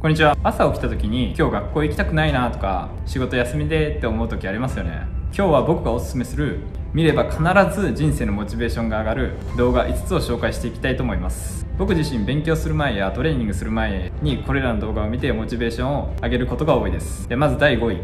こんにちは。朝起きた時に今日学校行きたくないなとか仕事休みでって思う時ありますよね。今日は僕がおすすめする見れば必ず人生のモチベーションが上がる動画5つを紹介していきたいと思います。僕自身勉強する前やトレーニングする前にこれらの動画を見てモチベーションを上げることが多いです。でまず第5位。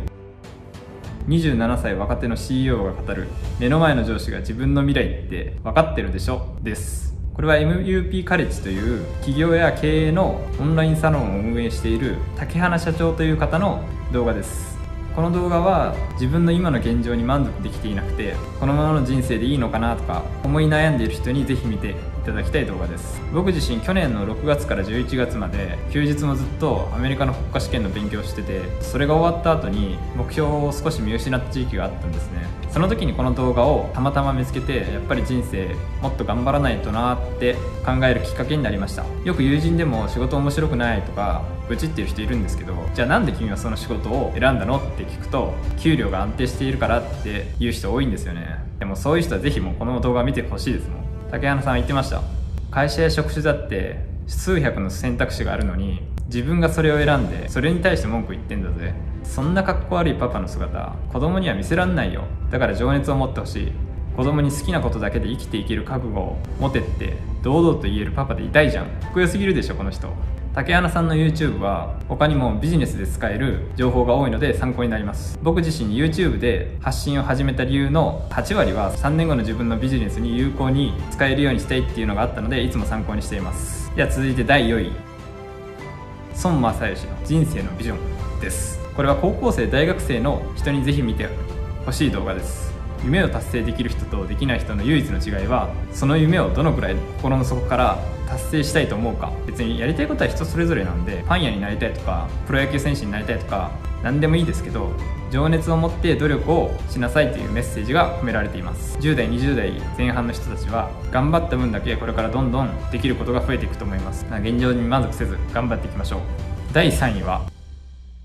27歳若手の CEO が語る目の前の上司が自分の未来って分かってるでしょ？です。これは MUP カレッジという企業や経営のオンラインサロンを運営している竹花社長という方の動画です。この動画は自分の今の現状に満足できていなくてこのままの人生でいいのかなとか思い悩んでいる人にぜひ見ていただきたい動画です。僕自身去年の6月から11月まで休日もずっとアメリカの国家試験の勉強をしててそれが終わった後に目標を少し見失った時期があったんですね。その時にこの動画をたまたま見つけてやっぱり人生もっと頑張らないとなって考えるきっかけになりました。よく友人でも仕事面白くないとか愚痴っていう人いるんですけどじゃあなんで君はその仕事を選んだのって聞くと給料が安定しているからって言う人多いんですよね。でもそういう人はぜひもうこの動画見てほしいですもん。竹花さん言ってました。会社や職種だって数百の選択肢があるのに自分がそれを選んでそれに対して文句言ってんだぜ。そんなかっこ悪いパパの姿子供には見せらんないよ。だから情熱を持ってほしい。子供に好きなことだけで生きていける覚悟を持てって堂々と言えるパパでいたいじゃん。かっこよすぎるでしょこの人。竹穴さんの YouTube は他にもビジネスで使える情報が多いので参考になります。僕自身 YouTube で発信を始めた理由の8割は3年後の自分のビジネスに有効に使えるようにしたいっていうのがあったのでいつも参考にしています。では続いて第4位。孫正義の人生のビジョンです。これは高校生大学生の人にぜひ見てほしい動画です。夢を達成できる人とできない人の唯一の違いはその夢をどのくらい心の底から達成したいと思うか。別にやりたいことは人それぞれなんでパン屋になりたいとかプロ野球選手になりたいとか何でもいいですけど情熱を持って努力をしなさいというメッセージが込められています。10代20代前半の人たちは頑張った分だけこれからどんどんできることが増えていくと思います。現状に満足せず頑張っていきましょう。第3位は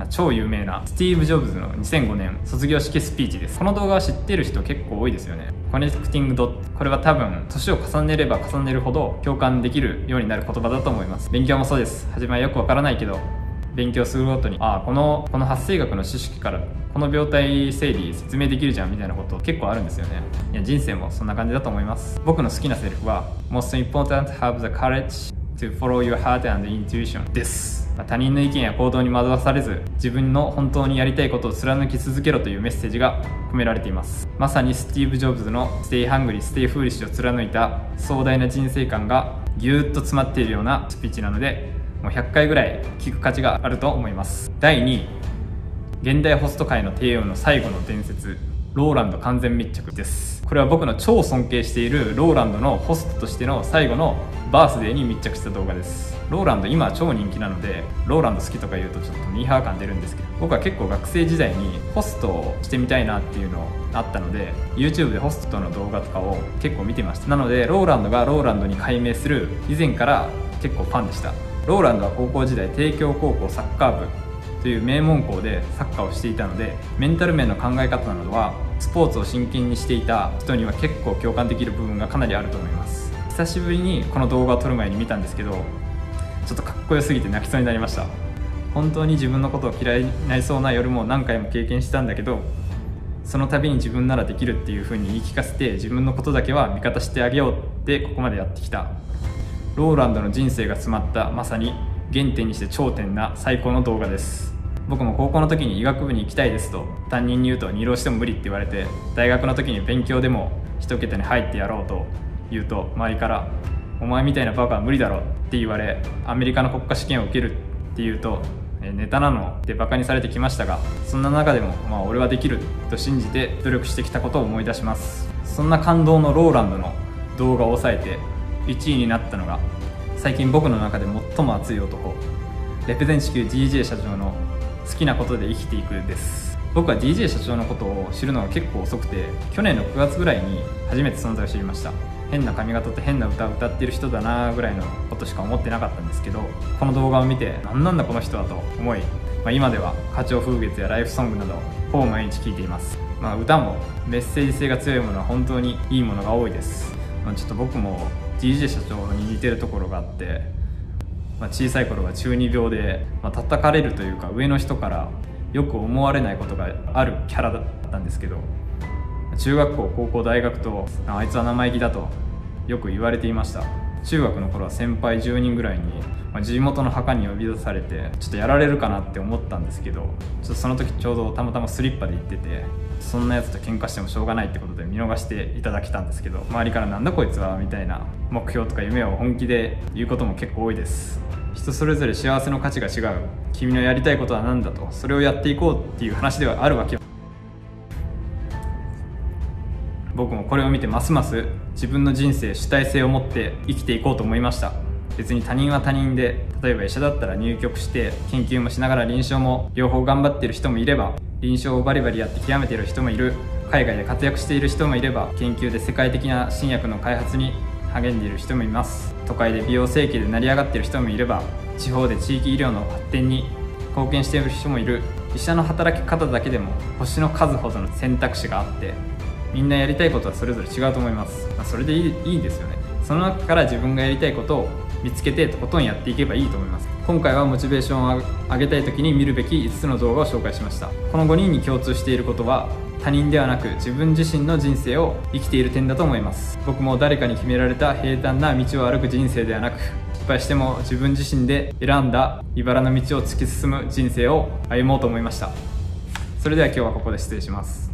超有名なスティーブ・ジョブズの2005年卒業式スピーチです。この動画は知ってる人結構多いですよね。コネクティングドット。これは多分年を重ねれば重ねるほど共感できるようになる言葉だと思います。勉強もそうです。初めはよくわからないけど勉強するごとにああこのこの発生学の知識からこの病態整理説明できるじゃんみたいなこと結構あるんですよね。いや人生もそんな感じだと思います。僕の好きなセリフは Most important have the courage to follow your heart and intuition です。他人の意見や行動に惑わされず自分の本当にやりたいことを貫き続けろというメッセージが込められています。まさにスティーブ・ジョブズの「 Stay hungry, stay foolish」を貫いた壮大な人生観がぎゅーっと詰まっているようなスピーチなのでもう100回ぐらい聞く価値があると思います。第2位現代ホスト界の帝王の最後の伝説ローランド完全密着です。これは僕の超尊敬しているローランドのホストとしての最後のバースデーに密着した動画です。ローランド今超人気なのでローランド好きとか言うとちょっとミーハー感出るんですけど僕は結構学生時代にホストをしてみたいなっていうのあったので YouTube でホストの動画とかを結構見てました。なのでローランドがローランドに改名する以前から結構ファンでした。ローランドは高校時代帝京高校サッカー部という名門校でサッカーをしていたのでメンタル面の考え方などはスポーツを真剣にしていた人には結構共感できる部分がかなりあると思います。久しぶりにこの動画を撮る前に見たんですけどちょっとかっこよすぎて泣きそうになりました。本当に自分のことを嫌いになりそうな夜も何回も経験したんだけどその度に自分ならできるっていう風に言い聞かせて自分のことだけは味方してあげようってここまでやってきた。ローランドの人生が詰まったまさに原点にして頂点な最高の動画です。僕も高校の時に医学部に行きたいですと担任に言うと二浪しても無理って言われて大学の時に勉強でも一桁に入ってやろうと言うと周りからお前みたいなバカは無理だろって言われアメリカの国家試験を受けるって言うとネタなのってバカにされてきましたがそんな中でも、まあ、俺はできると信じて努力してきたことを思い出します。そんな感動のローランドの動画を抑えて1位になったのが最近僕の中で最も熱い男レペゼン地球 DJ 社長の好きなことで生きていくです。僕は DJ 社長のことを知るのが結構遅くて去年の9月ぐらいに初めて存在を知りました。変な髪型と変な歌を歌ってる人だなぐらいのことしか思ってなかったんですけどこの動画を見て何なんだこの人はと思い、まあ、今では花鳥風月やライフソングなどほぼ毎日聴いています、まあ、歌もメッセージ性が強いものは本当にいいものが多いです、まあ、ちょっと僕も DJ 社長に似てるところがあってまあ、小さい頃は中二病で、まあ、叩かれるというか上の人からよく思われないことがあるキャラだったんですけど中学校高校大学とあいつは生意気だとよく言われていました。中学の頃は先輩10人ぐらいに、まあ、地元の墓に呼び出されてちょっとやられるかなって思ったんですけどちょっとその時ちょうどたまたまスリッパで行っててそんなやつと喧嘩してもしょうがないってことで見逃していただけたんですけど周りからなんだこいつはみたいな目標とか夢を本気で言うことも結構多いです。人それぞれ幸せの価値が違う。君のやりたいことは何だと。それをやっていこうっていう話ではあるわけ。僕もこれを見てますます自分の人生主体性を持って生きていこうと思いました。別に他人は他人で例えば医者だったら入局して研究もしながら臨床も両方頑張ってる人もいれば臨床をバリバリやって極めてる人もいる。海外で活躍している人もいれば研究で世界的な新薬の開発に励んでいる人もいます。都会で美容整形で成り上がっている人もいれば地方で地域医療の発展に貢献している人もいる。医者の働き方だけでも星の数ほどの選択肢があってみんなやりたいことはそれぞれ違うと思います、まあ、それでいいいいですよね。その中から自分がやりたいことを見つけてとことんやっていけばいいと思います。今回はモチベーションを上げたい時に見るべき5つの動画を紹介しました。この5人に共通していることは他人ではなく自分自身の人生を生きている点だと思います。僕も誰かに決められた平坦な道を歩く人生ではなく失敗しても自分自身で選んだ茨の道を突き進む人生を歩もうと思いました。それでは今日はここで失礼します。